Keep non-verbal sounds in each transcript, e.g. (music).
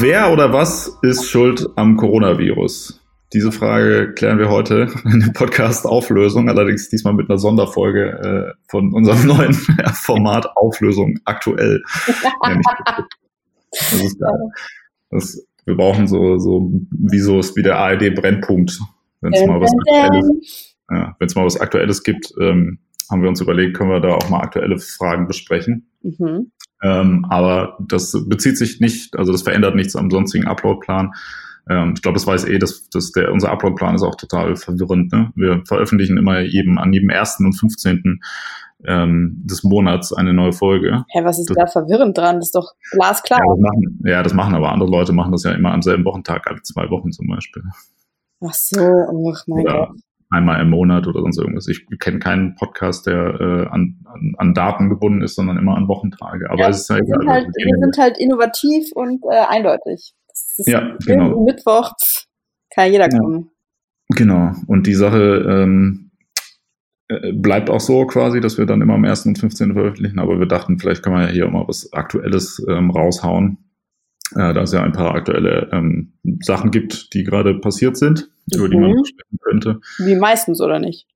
Wer oder was ist schuld am Coronavirus? Diese Frage klären wir heute (laughs) in dem Podcast Auflösung, allerdings diesmal mit einer Sonderfolge äh, von unserem (laughs) neuen Format Auflösung aktuell. (laughs) das ist geil. Das, wir brauchen so, so wie so ist wie der ARD Brennpunkt, wenn es mal was Aktuelles, ja, wenn es mal was Aktuelles gibt, ähm, haben wir uns überlegt, können wir da auch mal aktuelle Fragen besprechen. Mhm. Ähm, aber das bezieht sich nicht, also das verändert nichts am sonstigen Uploadplan. Ähm, ich glaube, das weiß eh, dass, dass der, unser Uploadplan ist auch total verwirrend. Ne? Wir veröffentlichen immer jedem, an jedem ersten und 15. Ähm, des Monats eine neue Folge. Hä, was ist das, da verwirrend dran? Das ist doch glasklar. Ja das, machen, ja, das machen aber andere Leute machen das ja immer am selben Wochentag, alle zwei Wochen zum Beispiel. Ach so, ach mein Oder Gott einmal im Monat oder sonst irgendwas. Ich kenne keinen Podcast, der äh, an, an, an Daten gebunden ist, sondern immer an Wochentage. Aber ja, es ist halt, wir, sind halt, wir sind halt innovativ und äh, eindeutig. ja, genau. Mittwoch kann jeder kommen. Ja, genau. Und die Sache ähm, äh, bleibt auch so quasi, dass wir dann immer am 1. und 15. veröffentlichen. Aber wir dachten, vielleicht kann man ja hier mal was Aktuelles ähm, raushauen. Äh, da es ja ein paar aktuelle ähm, Sachen gibt, die gerade passiert sind über mhm. die man mhm. sprechen könnte. Wie meistens, oder nicht?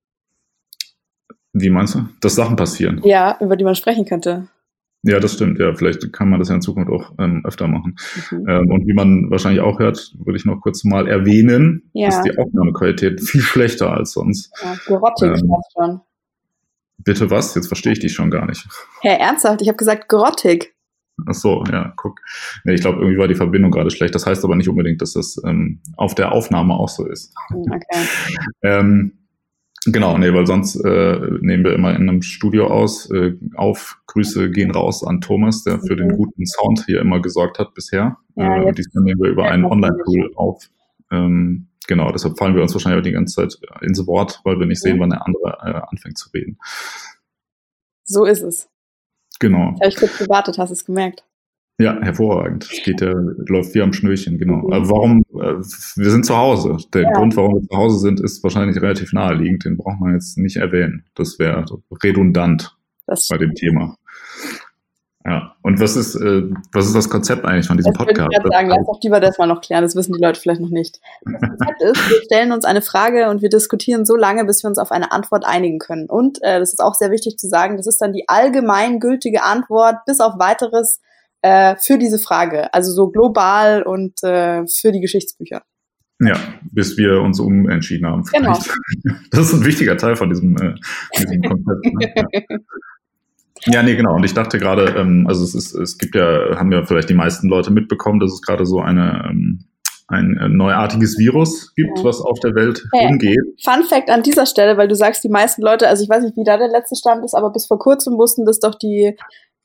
Wie meinst du? Dass Sachen passieren. Ja, über die man sprechen könnte. Ja, das stimmt. Ja, vielleicht kann man das ja in Zukunft auch ähm, öfter machen. Mhm. Ähm, und wie man wahrscheinlich auch hört, würde ich noch kurz mal erwähnen, ja. ist die Aufnahmequalität (laughs) viel schlechter als sonst. Ja, grottig ähm, schon. Bitte was? Jetzt verstehe ich dich schon gar nicht. Hey, ernsthaft? Ich habe gesagt grottig. Ach so, ja, guck. Nee, ich glaube, irgendwie war die Verbindung gerade schlecht. Das heißt aber nicht unbedingt, dass das ähm, auf der Aufnahme auch so ist. Hm, okay. (laughs) ähm, genau, nee, weil sonst äh, nehmen wir immer in einem Studio aus äh, auf. Grüße gehen raus an Thomas, der für den mhm. guten Sound hier immer gesorgt hat bisher. Ja, äh, diesmal nehmen wir über einen Online-Tool auf. Ähm, genau, deshalb fallen wir uns wahrscheinlich auch die ganze Zeit ins Wort, weil wir nicht sehen, wann der andere äh, anfängt zu reden. So ist es. Genau. Habe ich kurz gewartet, hast du es gemerkt? Ja, hervorragend. Es geht ja, läuft wie am Schnürchen, genau. Mhm. Also warum, äh, wir sind zu Hause. Der ja. Grund, warum wir zu Hause sind, ist wahrscheinlich relativ naheliegend. Den braucht man jetzt nicht erwähnen. Das wäre redundant das bei dem Thema. Ja, und was ist, äh, was ist das Konzept eigentlich von diesem das Podcast? Ich würde sagen, lass doch lieber das mal noch klären, das wissen die Leute vielleicht noch nicht. Das Konzept ist, wir stellen uns eine Frage und wir diskutieren so lange, bis wir uns auf eine Antwort einigen können. Und äh, das ist auch sehr wichtig zu sagen, das ist dann die allgemeingültige Antwort bis auf weiteres äh, für diese Frage. Also so global und äh, für die Geschichtsbücher. Ja, bis wir uns umentschieden haben. Genau. (laughs) Das ist ein wichtiger Teil von diesem, äh, diesem Konzept. Ne? Ja. Ja, nee, genau. Und ich dachte gerade, ähm, also es ist, es gibt ja, haben ja vielleicht die meisten Leute mitbekommen, dass es gerade so eine ähm, ein äh, neuartiges Virus gibt, ja. was auf der Welt hey, umgeht. Fun Fact an dieser Stelle, weil du sagst, die meisten Leute, also ich weiß nicht, wie da der letzte Stand ist, aber bis vor kurzem wussten das doch die,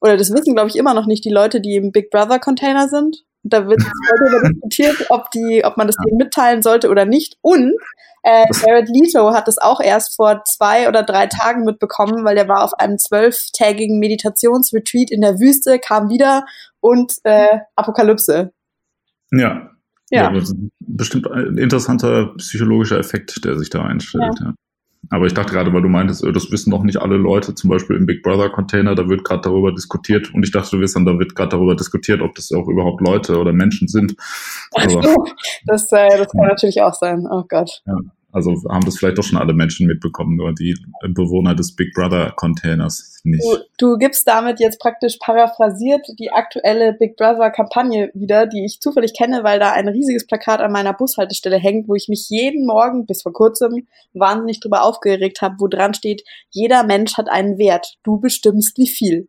oder das wissen, glaube ich, immer noch nicht die Leute, die im Big Brother Container sind. Da wird heute (laughs) diskutiert, ob die, ob man das denen mitteilen sollte oder nicht. Und äh, Jared Leto hat es auch erst vor zwei oder drei Tagen mitbekommen, weil er war auf einem zwölftägigen Meditationsretreat in der Wüste, kam wieder und äh, Apokalypse. Ja. Ja. ja bestimmt ein interessanter psychologischer Effekt, der sich da einstellt. Ja. ja. Aber ich dachte gerade, weil du meintest, äh, das wissen noch nicht alle Leute, zum Beispiel im Big Brother Container, da wird gerade darüber diskutiert und ich dachte, du wirst dann, da wird gerade darüber diskutiert, ob das auch überhaupt Leute oder Menschen sind. Also, das, äh, das kann natürlich auch sein. Oh Gott. Ja. Also haben das vielleicht doch schon alle Menschen mitbekommen, nur die Bewohner des Big Brother Containers nicht. Du, du gibst damit jetzt praktisch paraphrasiert die aktuelle Big Brother Kampagne wieder, die ich zufällig kenne, weil da ein riesiges Plakat an meiner Bushaltestelle hängt, wo ich mich jeden Morgen bis vor kurzem wahnsinnig drüber aufgeregt habe, wo dran steht, jeder Mensch hat einen Wert, du bestimmst wie viel.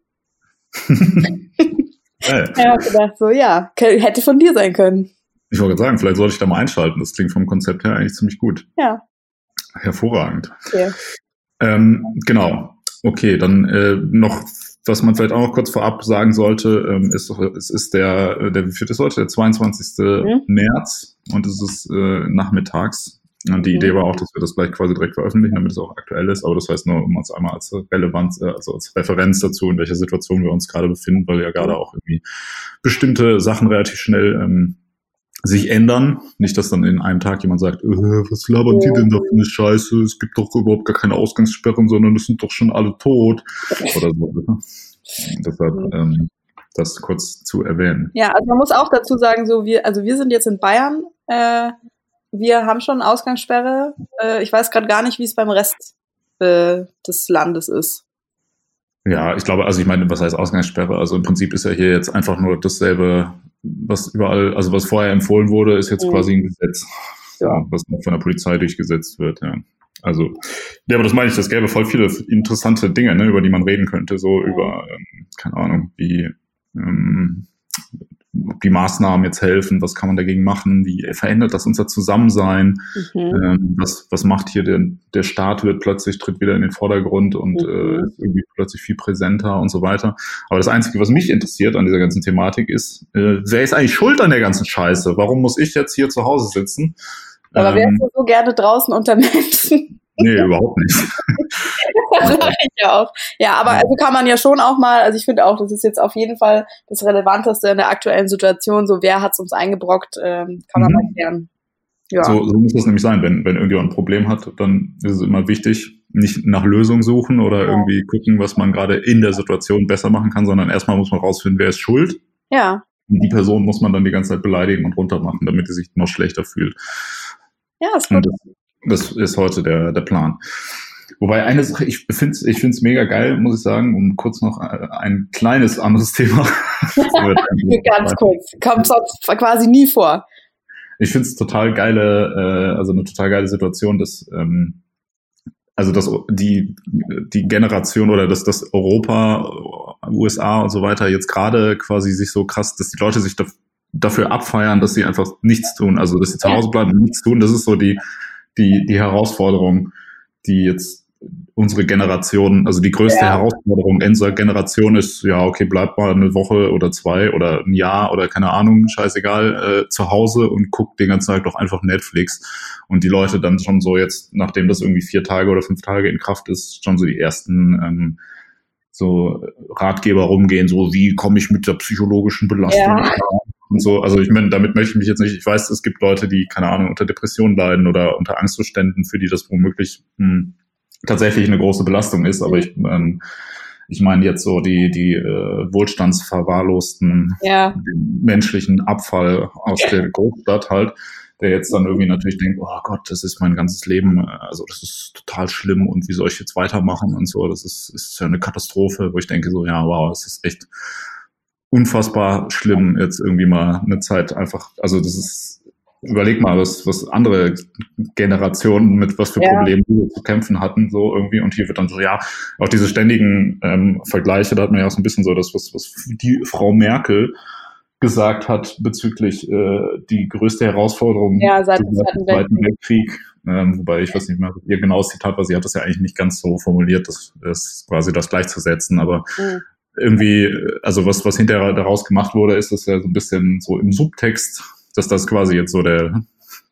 (laughs) (laughs) ich habe gedacht, so ja, hätte von dir sein können. Ich wollte sagen, vielleicht sollte ich da mal einschalten. Das klingt vom Konzept her eigentlich ziemlich gut. Ja. Hervorragend. Okay. Ähm, genau. Okay, dann äh, noch, was man vielleicht auch noch kurz vorab sagen sollte, ähm, ist, es ist der, der, wie viel ist heute? Der 22. Mhm. März und es ist äh, nachmittags. Und die mhm. Idee war auch, dass wir das gleich quasi direkt veröffentlichen, damit es auch aktuell ist. Aber das heißt nur, um uns einmal als Relevanz, äh, also als Referenz dazu, in welcher Situation wir uns gerade befinden, weil ja gerade mhm. auch irgendwie bestimmte Sachen relativ schnell ähm, sich ändern. Nicht, dass dann in einem Tag jemand sagt, äh, was labern die denn da für eine Scheiße? Es gibt doch überhaupt gar keine Ausgangssperren, sondern es sind doch schon alle tot. Oder so. Deshalb ähm, das kurz zu erwähnen. Ja, also man muss auch dazu sagen, so wir, also wir sind jetzt in Bayern, äh, wir haben schon Ausgangssperre. Äh, ich weiß gerade gar nicht, wie es beim Rest äh, des Landes ist. Ja, ich glaube, also ich meine, was heißt Ausgangssperre? Also im Prinzip ist ja hier jetzt einfach nur dasselbe, was überall, also was vorher empfohlen wurde, ist jetzt mhm. quasi ein Gesetz, ja. was von der Polizei durchgesetzt wird, ja. Also, ja, aber das meine ich, das gäbe voll viele interessante Dinge, ne, über die man reden könnte, so über, ähm, keine Ahnung, wie ähm, ob die Maßnahmen jetzt helfen, was kann man dagegen machen, wie verändert das unser Zusammensein, mhm. ähm, was, was macht hier der, der Staat wird plötzlich, tritt wieder in den Vordergrund und mhm. äh, ist irgendwie plötzlich viel präsenter und so weiter. Aber das Einzige, was mich interessiert an dieser ganzen Thematik ist, äh, wer ist eigentlich schuld an der ganzen Scheiße? Warum muss ich jetzt hier zu Hause sitzen? Aber ähm, wärst du so gerne draußen unter Menschen? Nee, überhaupt nicht. (laughs) (laughs) das sage ich ja auch. Ja, aber also kann man ja schon auch mal, also ich finde auch, das ist jetzt auf jeden Fall das Relevanteste in der aktuellen Situation, so wer hat es uns eingebrockt, ähm, kann man mhm. mal klären. Ja. So, so muss es nämlich sein. Wenn, wenn irgendjemand ein Problem hat, dann ist es immer wichtig, nicht nach Lösungen suchen oder ja. irgendwie gucken, was man gerade in der Situation besser machen kann, sondern erstmal muss man rausfinden, wer ist schuld. Ja. Und die Person muss man dann die ganze Zeit beleidigen und runtermachen, damit sie sich noch schlechter fühlt. Ja, ist gut. Das ist heute der, der Plan. Wobei eine Sache, ich finde es ich find's mega geil, muss ich sagen, um kurz noch ein kleines anderes (laughs) Thema. (laughs) Ganz kurz, kommt sonst quasi nie vor. Ich finde es total geile, äh, also eine total geile Situation, dass ähm, also dass die die Generation oder dass das Europa, USA und so weiter jetzt gerade quasi sich so krass, dass die Leute sich da, dafür abfeiern, dass sie einfach nichts tun, also dass sie zu Hause bleiben und nichts tun. Das ist so die die, die Herausforderung, die jetzt unsere Generation, also die größte ja. Herausforderung unserer Generation ist, ja, okay, bleib mal eine Woche oder zwei oder ein Jahr oder keine Ahnung, scheißegal, äh, zu Hause und guck den ganzen Tag doch einfach Netflix. Und die Leute dann schon so jetzt, nachdem das irgendwie vier Tage oder fünf Tage in Kraft ist, schon so die ersten ähm, so Ratgeber rumgehen, so wie komme ich mit der psychologischen Belastung ja und so. Also ich meine, damit möchte ich mich jetzt nicht, ich weiß, es gibt Leute, die, keine Ahnung, unter Depressionen leiden oder unter Angstzuständen, für die das womöglich mh, hm, tatsächlich eine große Belastung ist, aber ich, ähm, ich meine jetzt so die, die äh, wohlstandsverwahrlosten ja. menschlichen Abfall aus der Großstadt halt, der jetzt dann irgendwie natürlich denkt, oh Gott, das ist mein ganzes Leben, also das ist total schlimm und wie soll ich jetzt weitermachen und so, das ist, ist ja eine Katastrophe, wo ich denke so, ja, wow, es ist echt unfassbar schlimm, jetzt irgendwie mal eine Zeit einfach, also das ist, überleg mal, was, was andere Generationen mit was für ja. Problemen zu kämpfen hatten, so irgendwie, und hier wird dann so, ja, auch diese ständigen ähm, Vergleiche, da hat man ja auch so ein bisschen so das, was, was die Frau Merkel gesagt hat bezüglich äh, die größte Herausforderung ja, seit dem Zweiten Weltkrieg. Ähm, wobei ich weiß nicht mehr ihr genaues Zitat war, sie hat das ja eigentlich nicht ganz so formuliert, das, das quasi das gleichzusetzen, aber mhm. irgendwie, also was, was hinterher daraus gemacht wurde, ist das ja so ein bisschen so im Subtext, dass das quasi jetzt so der,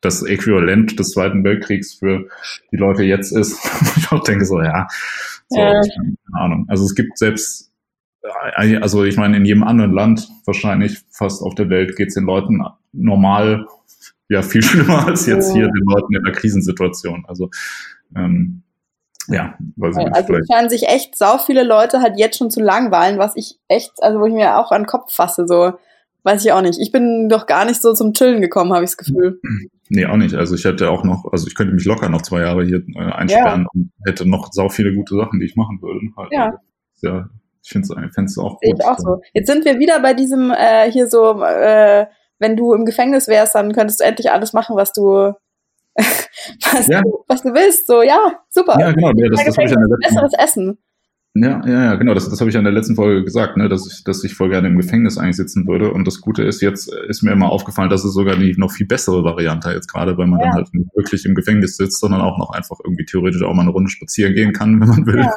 das Äquivalent des Zweiten Weltkriegs für die Leute jetzt ist. (laughs) ich auch denke so, ja, so, ja. keine Ahnung. Also es gibt selbst, also ich meine, in jedem anderen Land, wahrscheinlich fast auf der Welt, geht es den Leuten normal ja viel (laughs) schlimmer als jetzt hier den Leuten in der Krisensituation. Also ähm, ja, weiß ich nicht. Also es scheinen sich echt sau viele Leute halt jetzt schon zu langweilen, was ich echt, also wo ich mir auch an den Kopf fasse, so, weiß ich auch nicht. Ich bin doch gar nicht so zum Chillen gekommen, habe ich das Gefühl. Nee, auch nicht. Also ich hätte auch noch, also ich könnte mich locker noch zwei Jahre hier äh, einsperren ja. und hätte noch sau viele gute Sachen, die ich machen würde. Halt. Ja. Also, ja, ich finde es auch gut. Ich auch so. Jetzt sind wir wieder bei diesem äh, hier so, äh, wenn du im Gefängnis wärst, dann könntest du endlich alles machen, was du (laughs) was, ja. du, was du willst. So, ja, super. Ja, genau. Ja, das, das, das ich an der besseres Essen. Ja, ja, ja, genau. Das, das habe ich an der letzten Folge gesagt, ne, dass ich, dass ich voll gerne im Gefängnis eigentlich sitzen würde. Und das Gute ist, jetzt ist mir immer aufgefallen, dass es sogar die noch viel bessere Variante jetzt gerade, weil man ja. dann halt nicht wirklich im Gefängnis sitzt, sondern auch noch einfach irgendwie theoretisch auch mal eine Runde spazieren gehen kann, (laughs) wenn man will. Ja.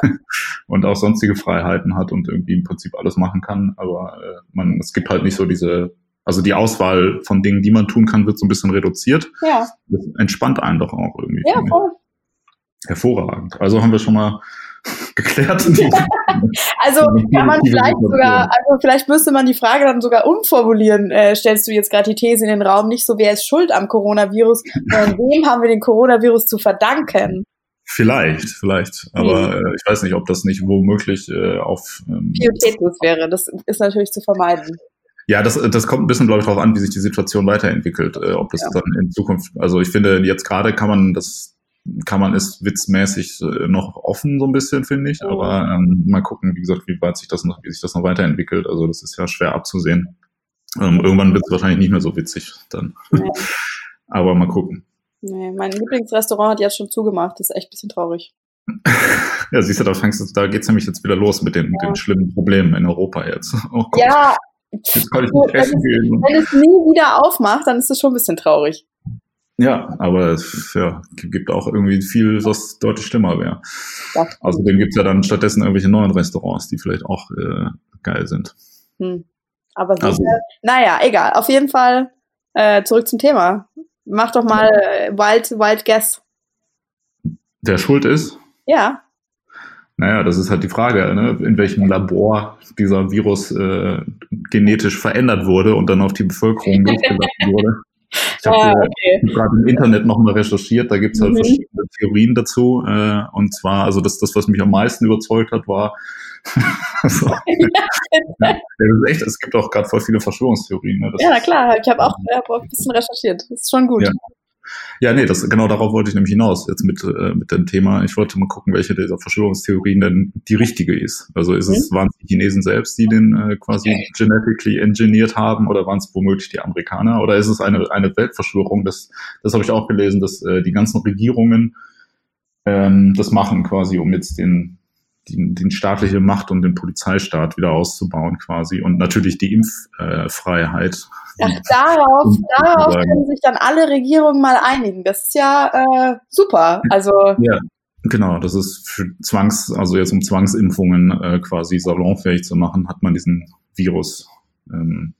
Und auch sonstige Freiheiten hat und irgendwie im Prinzip alles machen kann. Aber äh, man, es gibt halt nicht so diese also die Auswahl von Dingen, die man tun kann, wird so ein bisschen reduziert. Ja. Das entspannt einen doch auch irgendwie. Ja, voll. Hervorragend. Also haben wir schon mal (laughs) geklärt. also (laughs) kann man vielleicht sogar, also vielleicht müsste man die Frage dann sogar umformulieren. Äh, stellst du jetzt gerade die These in den Raum, nicht so, wer ist schuld am Coronavirus, sondern (laughs) wem haben wir den Coronavirus zu verdanken? Vielleicht, vielleicht. Aber mhm. äh, ich weiß nicht, ob das nicht womöglich äh, auf ähm, Pietätlos wäre. Das ist natürlich zu vermeiden. Ja, das, das kommt ein bisschen, glaube ich, darauf an, wie sich die Situation weiterentwickelt. Äh, ob das ja. dann in Zukunft, also ich finde, jetzt gerade kann man das, kann man es witzmäßig äh, noch offen so ein bisschen, finde ich. Mhm. Aber ähm, mal gucken, wie gesagt, wie weit sich das noch, wie sich das noch weiterentwickelt. Also das ist ja schwer abzusehen. Ähm, irgendwann wird es wahrscheinlich nicht mehr so witzig dann. Ja. (laughs) Aber mal gucken. Nee, mein Lieblingsrestaurant hat jetzt schon zugemacht. Das ist echt ein bisschen traurig. (laughs) ja, siehst du, da fängst du, da geht's nämlich jetzt wieder los mit den, ja. den schlimmen Problemen in Europa jetzt. (laughs) Oh ja, jetzt kann ich nicht essen gehen. Wenn es nie wieder aufmacht, dann ist es schon ein bisschen traurig. Ja, aber es ja, gibt auch irgendwie viel, was deutlich schlimmer wäre. Außerdem gibt's ja dann stattdessen irgendwelche neuen Restaurants, die vielleicht auch äh, geil sind. Hm. Aber also, naja, egal. Auf jeden Fall äh, zurück zum Thema. Mach doch mal äh, Wild, Wild Guess. Der schuld ist? Ja. Naja, das ist halt die Frage, ne? in welchem Labor dieser Virus äh, genetisch verändert wurde und dann auf die Bevölkerung (laughs) losgelassen wurde. Ich habe ah, okay. gerade im Internet nochmal recherchiert, da gibt's halt mhm. verschiedene Theorien dazu. Äh, und zwar, also das, das, was mich am meisten überzeugt hat, war, (laughs) (laughs) so. ja, das ist echt, es gibt auch gerade voll viele Verschwörungstheorien. Ne? ja, na klar, ich habe auch, hab auch ein bisschen recherchiert. Das ist schon gut. Ja. Ja, nee, das, genau darauf wollte ich nämlich hinaus jetzt mit, äh, mit dem Thema. Ich wollte mal gucken, welche dieser Verschwörungstheorien denn die richtige ist. Also ist mhm. es, waren es die Chinesen selbst, die den äh, quasi genetically engineert haben oder waren es womöglich die Amerikaner oder ist es eine, eine Weltverschwörung? Das, das habe ich auch gelesen, dass äh, die ganzen Regierungen ähm, das machen quasi, um jetzt den die, die staatliche Macht und den Polizeistaat wieder auszubauen quasi und natürlich die Impffreiheit. Ach, darauf, darauf können sich dann alle Regierungen mal einigen. Das ist ja äh, super. Also ja. Genau, das ist für Zwangs, also jetzt um Zwangsimpfungen äh, quasi salonfähig zu machen, hat man diesen Virus ähm,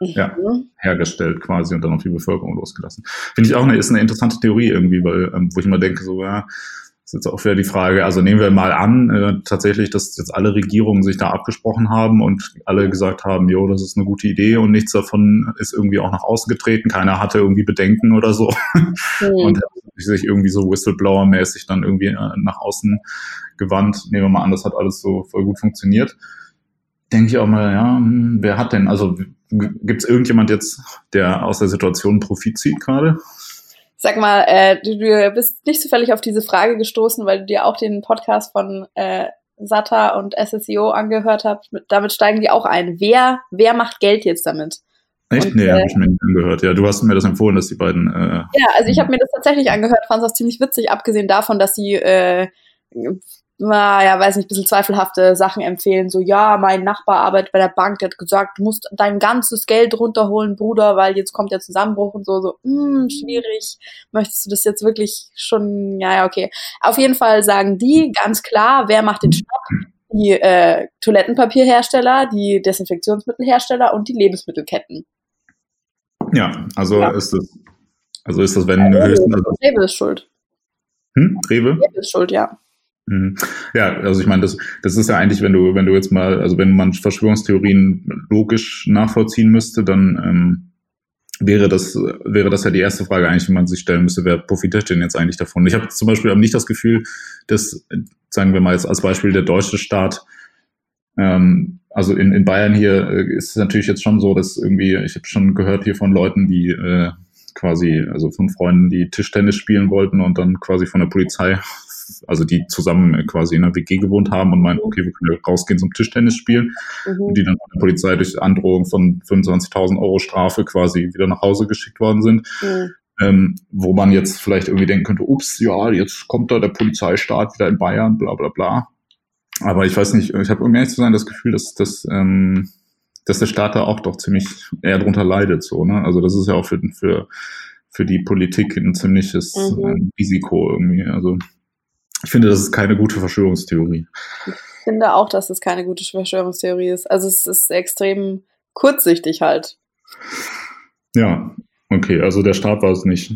mhm. ja, hergestellt quasi und dann auf die Bevölkerung losgelassen. Finde ich auch eine, ist eine interessante Theorie irgendwie, weil, ähm, wo ich immer denke, so, ja, ist jetzt auch wieder die Frage, also nehmen wir mal an, äh, tatsächlich, dass jetzt alle Regierungen sich da abgesprochen haben und alle gesagt haben, jo, das ist eine gute Idee und nichts davon ist irgendwie auch nach außen getreten. Keiner hatte irgendwie Bedenken oder so. Mhm. Und sich irgendwie so Whistleblower-mäßig dann irgendwie äh, nach außen gewandt. Nehmen wir mal an, das hat alles so voll gut funktioniert. Denke ich auch mal, ja, hm, wer hat denn, also gibt es irgendjemand jetzt, der aus der Situation Profit zieht gerade? Sag mal, äh, du, du bist nicht zufällig auf diese Frage gestoßen, weil du dir auch den Podcast von äh, Sata und SSEO angehört hast. Damit steigen die auch ein. Wer, wer macht Geld jetzt damit? Echt? Und, nee, äh, habe ich mir nicht angehört. Ja, du hast mir das empfohlen, dass die beiden. Äh, ja, also ich habe mir das tatsächlich angehört, fand es auch ziemlich witzig, abgesehen davon, dass sie äh, naja, weiß nicht, ein bisschen zweifelhafte Sachen empfehlen. So, ja, mein Nachbar arbeitet bei der Bank, der hat gesagt, du musst dein ganzes Geld runterholen, Bruder, weil jetzt kommt der Zusammenbruch und so, so, mh, hm, schwierig. Möchtest du das jetzt wirklich schon, ja, ja, okay. Auf jeden Fall sagen die ganz klar, wer macht den Stopp? Die äh, Toilettenpapierhersteller, die Desinfektionsmittelhersteller und die Lebensmittelketten. Ja, also ja. ist das, also ist das, wenn ja, Rewe, höchstens. Also Rewe ist schuld. Hm? Rewe? Rewe ist schuld, ja. Mhm. Ja, also ich meine, das, das ist ja eigentlich, wenn du, wenn du jetzt mal, also wenn man Verschwörungstheorien logisch nachvollziehen müsste, dann ähm, wäre das, wäre das ja die erste Frage eigentlich, die man sich stellen müsste, wer profitiert denn jetzt eigentlich davon? Ich habe zum Beispiel nicht das Gefühl, dass, sagen wir mal jetzt als Beispiel der deutsche Staat, ähm, also in, in Bayern hier äh, ist es natürlich jetzt schon so, dass irgendwie, ich habe schon gehört hier von Leuten, die äh, quasi, also von Freunden, die Tischtennis spielen wollten und dann quasi von der Polizei also die zusammen quasi in einer WG gewohnt haben und meinen, okay, wir können rausgehen zum Tischtennis spielen, mhm. und die dann von der Polizei durch Androhung von 25.000 Euro Strafe quasi wieder nach Hause geschickt worden sind. Mhm. Ähm, wo man jetzt vielleicht irgendwie denken könnte, ups, ja, jetzt kommt da der Polizeistaat wieder in Bayern, bla bla bla. Aber ich weiß nicht, ich habe um ehrlich zu sein das Gefühl, dass, dass, ähm, dass der Staat da auch doch ziemlich eher drunter leidet. So, ne? Also das ist ja auch für, für, für die Politik ein ziemliches mhm. ähm, Risiko irgendwie. Also ich finde, das ist keine gute Verschwörungstheorie. Ich finde auch, dass es keine gute Verschwörungstheorie ist. Also es ist extrem kurzsichtig halt. Ja, okay, also der Staat war es nicht.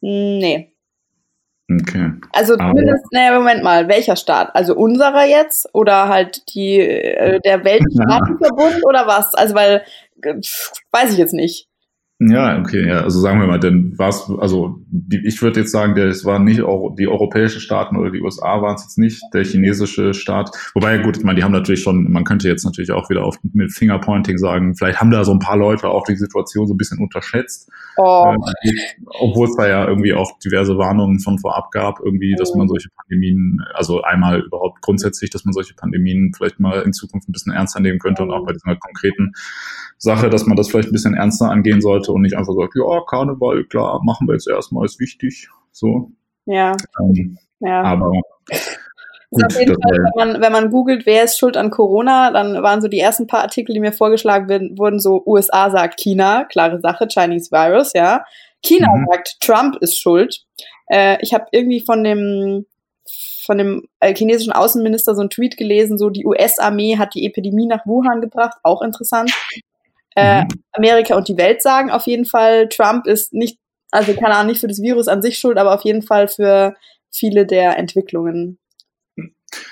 Nee. Okay. Also zumindest, naja, Moment mal, welcher Staat? Also unserer jetzt oder halt die äh, der Weltstaatenverbund (laughs) oder was? Also weil äh, weiß ich jetzt nicht. Ja, okay, ja. Also sagen wir mal, denn was, also die, ich würde jetzt sagen, es waren nicht Euro, die europäischen Staaten oder die USA waren es jetzt nicht, der chinesische Staat. Wobei, gut, ich meine, die haben natürlich schon, man könnte jetzt natürlich auch wieder auf, mit Fingerpointing sagen, vielleicht haben da so ein paar Leute auch die Situation so ein bisschen unterschätzt. Oh. Äh, obwohl es da ja irgendwie auch diverse Warnungen von vorab gab, irgendwie, dass man solche Pandemien, also einmal überhaupt grundsätzlich, dass man solche Pandemien vielleicht mal in Zukunft ein bisschen ernster nehmen könnte und auch bei dieser konkreten Sache, dass man das vielleicht ein bisschen ernster angehen sollte und nicht einfach sagt, ja, Karneval, klar, machen wir jetzt erstmal, ist wichtig. So. Ja. Ähm, ja. Aber Gut, auf jeden Fall, wenn man, wenn man googelt, wer ist schuld an Corona, dann waren so die ersten paar Artikel, die mir vorgeschlagen werden, wurden so, USA sagt China, klare Sache, Chinese Virus, ja. China mhm. sagt, Trump ist schuld. Äh, ich habe irgendwie von dem von dem äh, chinesischen Außenminister so ein Tweet gelesen, so die US-Armee hat die Epidemie nach Wuhan gebracht, auch interessant. Äh, mhm. Amerika und die Welt sagen auf jeden Fall, Trump ist nicht, also keine Ahnung, nicht für das Virus an sich schuld, aber auf jeden Fall für viele der Entwicklungen.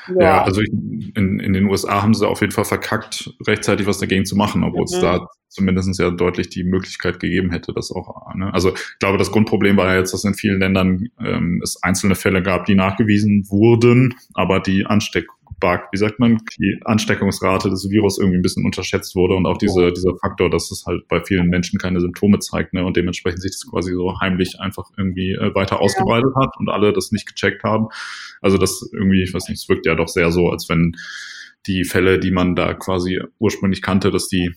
Ja, ja also ich, in, in den USA haben sie auf jeden Fall verkackt, rechtzeitig was dagegen zu machen, obwohl es mhm. da zumindest ja deutlich die Möglichkeit gegeben hätte, das auch. Ne? Also ich glaube, das Grundproblem war ja jetzt, dass in vielen Ländern ähm, es einzelne Fälle gab, die nachgewiesen wurden, aber die Ansteck wie sagt man, die Ansteckungsrate des Virus irgendwie ein bisschen unterschätzt wurde und auch diese, dieser Faktor, dass es halt bei vielen Menschen keine Symptome zeigt ne, und dementsprechend sich das quasi so heimlich einfach irgendwie äh, weiter ausgebreitet ja. hat und alle das nicht gecheckt haben. Also das irgendwie, ich weiß nicht, es wirkt ja doch sehr so, als wenn die Fälle, die man da quasi ursprünglich kannte, dass die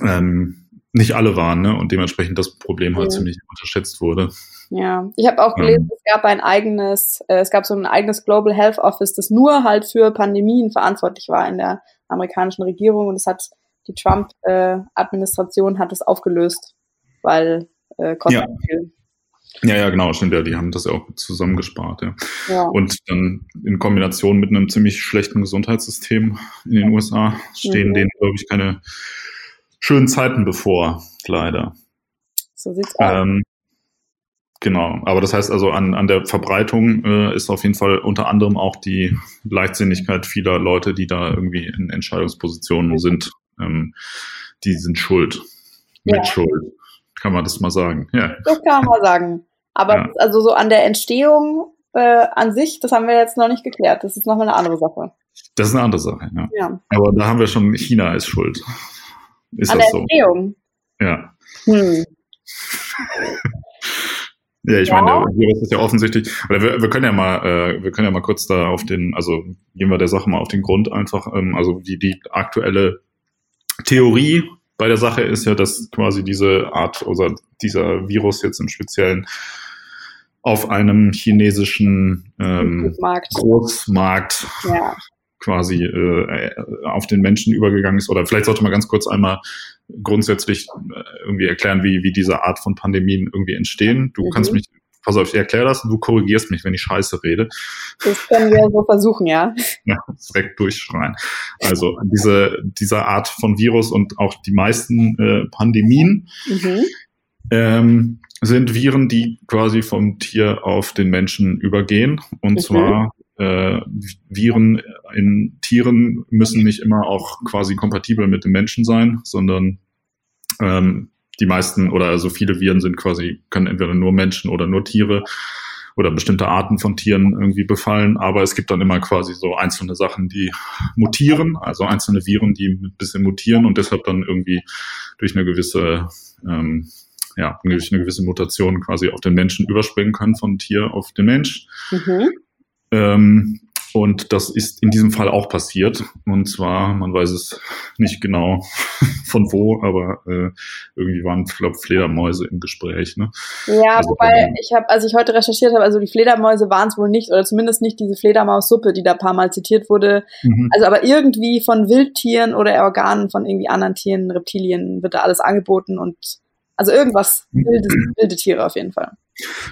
ähm, nicht alle waren ne? und dementsprechend das Problem halt mhm. ziemlich unterschätzt wurde. Ja, ich habe auch gelesen, ja. es gab ein eigenes, äh, es gab so ein eigenes Global Health Office, das nur halt für Pandemien verantwortlich war in der amerikanischen Regierung und es hat die Trump-Administration äh, hat es aufgelöst, weil äh, kostet ja. viel. Ja, ja, genau, stimmt ja. Die haben das ja auch zusammengespart, ja. ja. Und dann in Kombination mit einem ziemlich schlechten Gesundheitssystem in den USA stehen mhm. denen, glaube ich, keine schönen Zeiten bevor, leider. So sieht's aus. Ähm, genau, aber das heißt also, an, an der Verbreitung äh, ist auf jeden Fall unter anderem auch die Leichtsinnigkeit vieler Leute, die da irgendwie in Entscheidungspositionen sind, ähm, die sind schuld. Ja. Mit Schuld. Kann man das mal sagen. Ja. Das kann man mal sagen. Aber ja. also so an der Entstehung äh, an sich, das haben wir jetzt noch nicht geklärt. Das ist nochmal eine andere Sache. Das ist eine andere Sache, ja. ja. Aber da haben wir schon, China ist schuld. Ist An das der Entstehung. So? Ja. Hm. (laughs) ja, ich ja. meine, der Virus ist ja offensichtlich. Oder wir, wir können ja mal, äh, wir können ja mal kurz da auf den, also gehen wir der Sache mal auf den Grund einfach. Ähm, also die, die aktuelle Theorie bei der Sache ist ja, dass quasi diese Art oder dieser Virus jetzt im Speziellen auf einem chinesischen ähm, Großmarkt ja quasi äh, auf den Menschen übergegangen ist. Oder vielleicht sollte man ganz kurz einmal grundsätzlich äh, irgendwie erklären, wie, wie diese Art von Pandemien irgendwie entstehen. Du mhm. kannst mich, pass auf, ich erkläre das und du korrigierst mich, wenn ich Scheiße rede. Das können wir so versuchen, ja. Ja, direkt durchschreien. Also diese, diese Art von Virus und auch die meisten äh, Pandemien mhm. ähm, sind Viren, die quasi vom Tier auf den Menschen übergehen. Und mhm. zwar äh, Viren in Tieren müssen nicht immer auch quasi kompatibel mit dem Menschen sein, sondern ähm, die meisten oder also viele Viren sind quasi, können entweder nur Menschen oder nur Tiere oder bestimmte Arten von Tieren irgendwie befallen, aber es gibt dann immer quasi so einzelne Sachen, die mutieren, also einzelne Viren, die ein bisschen mutieren und deshalb dann irgendwie durch eine gewisse ähm, ja, durch eine gewisse Mutation quasi auf den Menschen überspringen können von Tier auf den Mensch. Mhm. Ähm, und das ist in diesem Fall auch passiert. Und zwar, man weiß es nicht genau (laughs) von wo, aber äh, irgendwie waren, glaube Fledermäuse im Gespräch. Ne? Ja, also, wobei ähm, ich habe, als ich heute recherchiert habe, also die Fledermäuse waren es wohl nicht, oder zumindest nicht diese Fledermaussuppe, die da paar Mal zitiert wurde. Mhm. Also aber irgendwie von Wildtieren oder Organen von irgendwie anderen Tieren, Reptilien wird da alles angeboten und also irgendwas, wilde, wilde Tiere auf jeden Fall.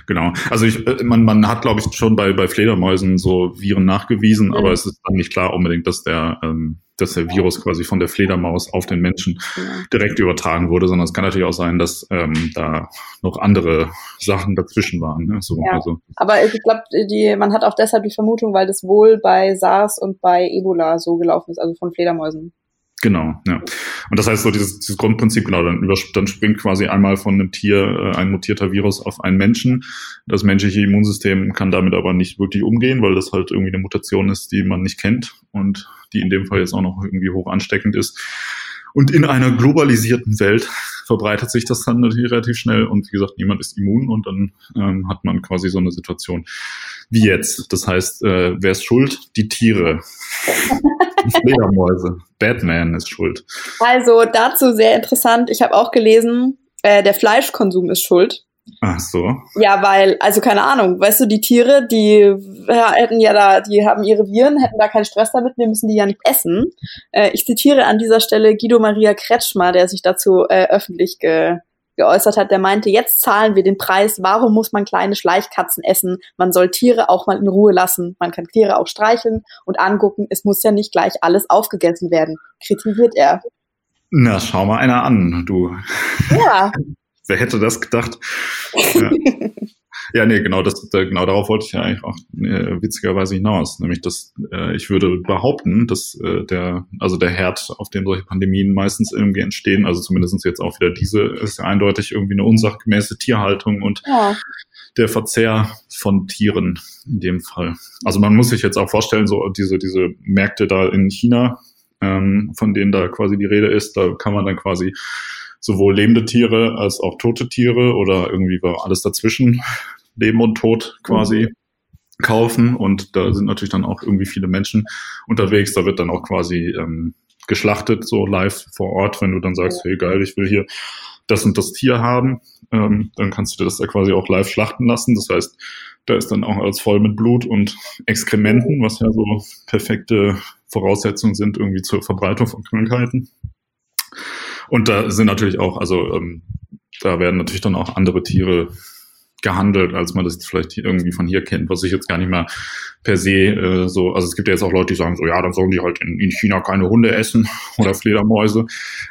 Genau. Also ich, äh, man, man hat, glaube ich, schon bei, bei Fledermäusen so Viren nachgewiesen, mhm. aber es ist dann nicht klar unbedingt, dass der, ähm, dass der Virus quasi von der Fledermaus auf den Menschen direkt übertragen wurde, sondern es kann natürlich auch sein, dass ähm, da noch andere Sachen dazwischen waren. Ne? So, ja. also. Aber ich glaube, die, man hat auch deshalb die Vermutung, weil das wohl bei SARS und bei Ebola so gelaufen ist, also von Fledermäusen. Genau, ja. Und das heißt so dieses, dieses Grundprinzip, genau, dann, dann springt quasi einmal von einem Tier äh, ein mutierter Virus auf einen Menschen. Das menschliche Immunsystem kann damit aber nicht wirklich umgehen, weil das halt irgendwie eine Mutation ist, die man nicht kennt und die in dem Fall jetzt auch noch irgendwie hoch ansteckend ist. Und in einer globalisierten Welt verbreitet sich das dann natürlich relativ schnell und wie gesagt, niemand ist immun und dann ähm, hat man quasi so eine Situation wie jetzt. Das heißt, äh, wer ist schuld? Die Tiere. Die (laughs) Fledermäuse. Batman ist schuld. Also dazu sehr interessant. Ich habe auch gelesen, äh, der Fleischkonsum ist schuld. Ach so. Ja, weil, also keine Ahnung, weißt du, die Tiere, die ja, hätten ja da, die haben ihre Viren, hätten da keinen Stress damit, wir müssen die ja nicht essen. Äh, ich zitiere an dieser Stelle Guido Maria Kretschmer, der sich dazu äh, öffentlich ge geäußert hat, der meinte, jetzt zahlen wir den Preis, warum muss man kleine Schleichkatzen essen? Man soll Tiere auch mal in Ruhe lassen. Man kann Tiere auch streicheln und angucken, es muss ja nicht gleich alles aufgegessen werden, kritisiert er. Na, schau mal einer an, du. Ja. (laughs) Wer hätte das gedacht? Ja. (laughs) ja, nee, genau, das, genau darauf wollte ich ja eigentlich auch äh, witzigerweise hinaus. Nämlich, dass äh, ich würde behaupten, dass äh, der, also der Herd, auf dem solche Pandemien meistens irgendwie entstehen, also zumindest jetzt auch wieder diese, ist ja eindeutig irgendwie eine unsachgemäße Tierhaltung und ja. der Verzehr von Tieren in dem Fall. Also man muss sich jetzt auch vorstellen, so diese, diese Märkte da in China, ähm, von denen da quasi die Rede ist, da kann man dann quasi sowohl lebende Tiere als auch tote Tiere oder irgendwie war alles dazwischen, Leben und Tod quasi. Mhm kaufen und da sind natürlich dann auch irgendwie viele Menschen unterwegs. Da wird dann auch quasi ähm, geschlachtet, so live vor Ort, wenn du dann sagst, hey geil, ich will hier das und das Tier haben, ähm, dann kannst du das da quasi auch live schlachten lassen. Das heißt, da ist dann auch alles voll mit Blut und Exkrementen, was ja so perfekte Voraussetzungen sind irgendwie zur Verbreitung von Krankheiten. Und da sind natürlich auch, also ähm, da werden natürlich dann auch andere Tiere gehandelt, als man das jetzt vielleicht irgendwie von hier kennt, was ich jetzt gar nicht mehr per se äh, so, also es gibt ja jetzt auch Leute, die sagen so, ja, dann sollen die halt in, in China keine Hunde essen (laughs) oder Fledermäuse,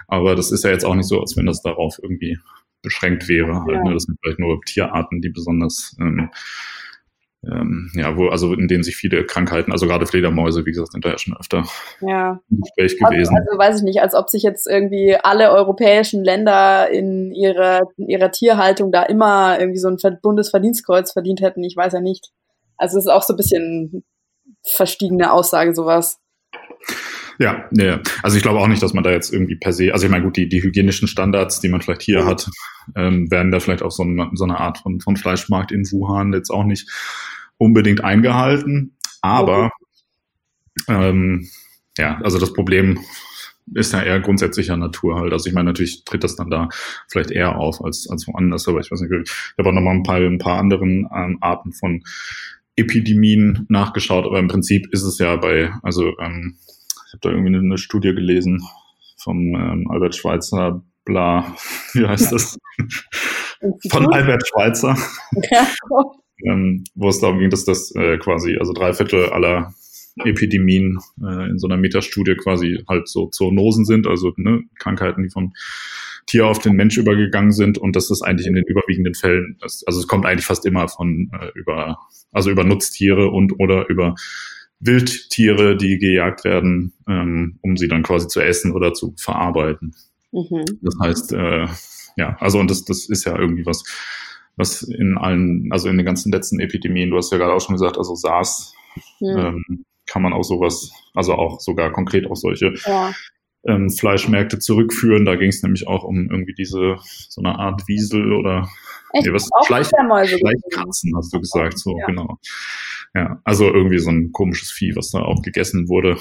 aber das ist ja jetzt auch nicht so, als wenn das darauf irgendwie beschränkt wäre. Halt, ne? Das sind vielleicht nur Tierarten, die besonders ähm, ähm, ja, wo, also in denen sich viele Krankheiten, also gerade Fledermäuse, wie gesagt, sind da ja schon öfter ja. im Gespräch also, gewesen. Also, also weiß ich nicht, als ob sich jetzt irgendwie alle europäischen Länder in ihrer, in ihrer Tierhaltung da immer irgendwie so ein Bundesverdienstkreuz verdient hätten. Ich weiß ja nicht. Also es ist auch so ein bisschen verstiegene Aussage, sowas. Ja, ja, also ich glaube auch nicht, dass man da jetzt irgendwie per se, also ich meine, gut, die, die hygienischen Standards, die man vielleicht hier hat, ähm, werden da vielleicht auf so, ein, so eine Art von, von Fleischmarkt in Wuhan jetzt auch nicht unbedingt eingehalten. Aber ähm, ja, also das Problem ist ja eher grundsätzlicher Natur halt. Also ich meine, natürlich tritt das dann da vielleicht eher auf als, als woanders, aber ich weiß nicht, ich habe auch nochmal ein paar, ein paar anderen ähm, Arten von Epidemien nachgeschaut, aber im Prinzip ist es ja bei, also ähm, ich habe da irgendwie eine, Studie gelesen vom ähm, Albert Schweitzer, bla, (laughs) wie heißt das? Von Albert Schweitzer. (laughs) Ja. ähm, wo es darum ging, dass das äh, quasi, also drei Viertel aller Epidemien äh, in so einer Metastudie quasi halt so Zoonosen sind, also ne, Krankheiten, die vom Tier auf den Mensch übergegangen sind und das ist eigentlich in den überwiegenden Fällen, das, also es kommt eigentlich fast immer von äh, über, also über Nutztiere und oder über Wildtiere, die gejagt werden, ähm, um sie dann quasi zu essen oder zu verarbeiten. Mhm. Das heißt, äh, ja, also und das, das ist ja irgendwie was, was in allen, also in den ganzen letzten Epidemien, du hast ja gerade auch schon gesagt, also SARS, mhm. ähm, kann man auch sowas, also auch sogar konkret auch solche ja. ähm, Fleischmärkte zurückführen. Da ging es nämlich auch um irgendwie diese, so eine Art Wiesel oder Echt? Nee, was? Schleich, Schleichkatzen, hast du gesagt, so, ja. genau. Ja, also irgendwie so ein komisches Vieh, was da auch gegessen wurde,